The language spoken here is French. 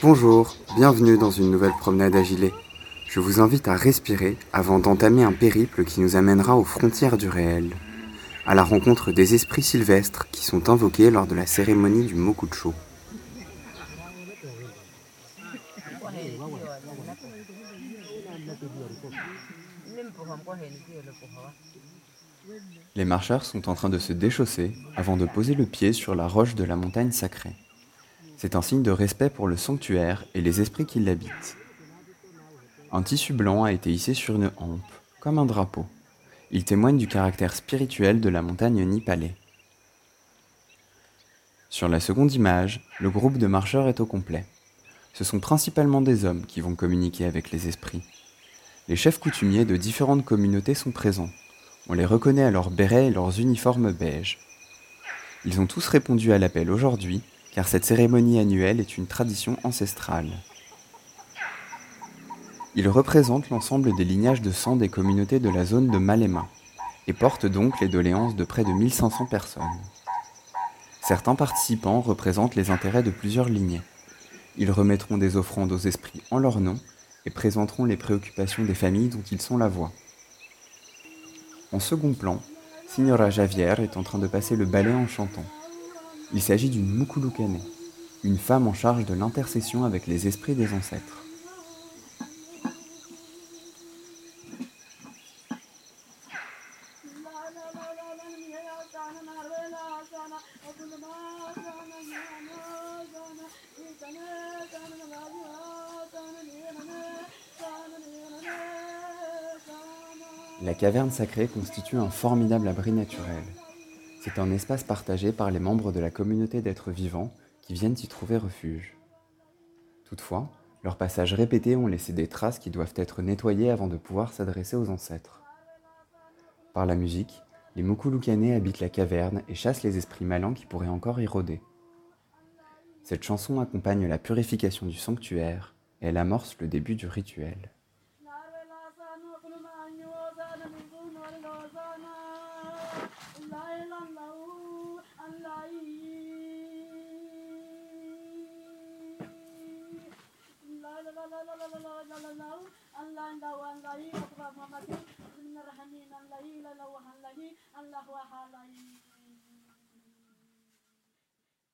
Bonjour, bienvenue dans une nouvelle promenade à gilet. Je vous invite à respirer avant d'entamer un périple qui nous amènera aux frontières du réel, à la rencontre des esprits sylvestres qui sont invoqués lors de la cérémonie du Mokucho. Les marcheurs sont en train de se déchausser avant de poser le pied sur la roche de la montagne sacrée. C'est un signe de respect pour le sanctuaire et les esprits qui l'habitent. Un tissu blanc a été hissé sur une hampe, comme un drapeau. Il témoigne du caractère spirituel de la montagne nipalais. Sur la seconde image, le groupe de marcheurs est au complet. Ce sont principalement des hommes qui vont communiquer avec les esprits. Les chefs coutumiers de différentes communautés sont présents. On les reconnaît à leurs bérets et leurs uniformes beiges. Ils ont tous répondu à l'appel aujourd'hui, car cette cérémonie annuelle est une tradition ancestrale. Ils représentent l'ensemble des lignages de sang des communautés de la zone de Malema, et portent donc les doléances de près de 1500 personnes. Certains participants représentent les intérêts de plusieurs lignées. Ils remettront des offrandes aux esprits en leur nom et présenteront les préoccupations des familles dont ils sont la voix. En second plan, Signora Javier est en train de passer le balai en chantant. Il s'agit d'une Mukulukane, une femme en charge de l'intercession avec les esprits des ancêtres. La caverne sacrée constitue un formidable abri naturel. C'est un espace partagé par les membres de la communauté d'êtres vivants qui viennent y trouver refuge. Toutefois, leurs passages répétés ont laissé des traces qui doivent être nettoyées avant de pouvoir s'adresser aux ancêtres. Par la musique, les Mukulukane habitent la caverne et chassent les esprits malins qui pourraient encore y rôder. Cette chanson accompagne la purification du sanctuaire et elle amorce le début du rituel. الله الله الله الله الله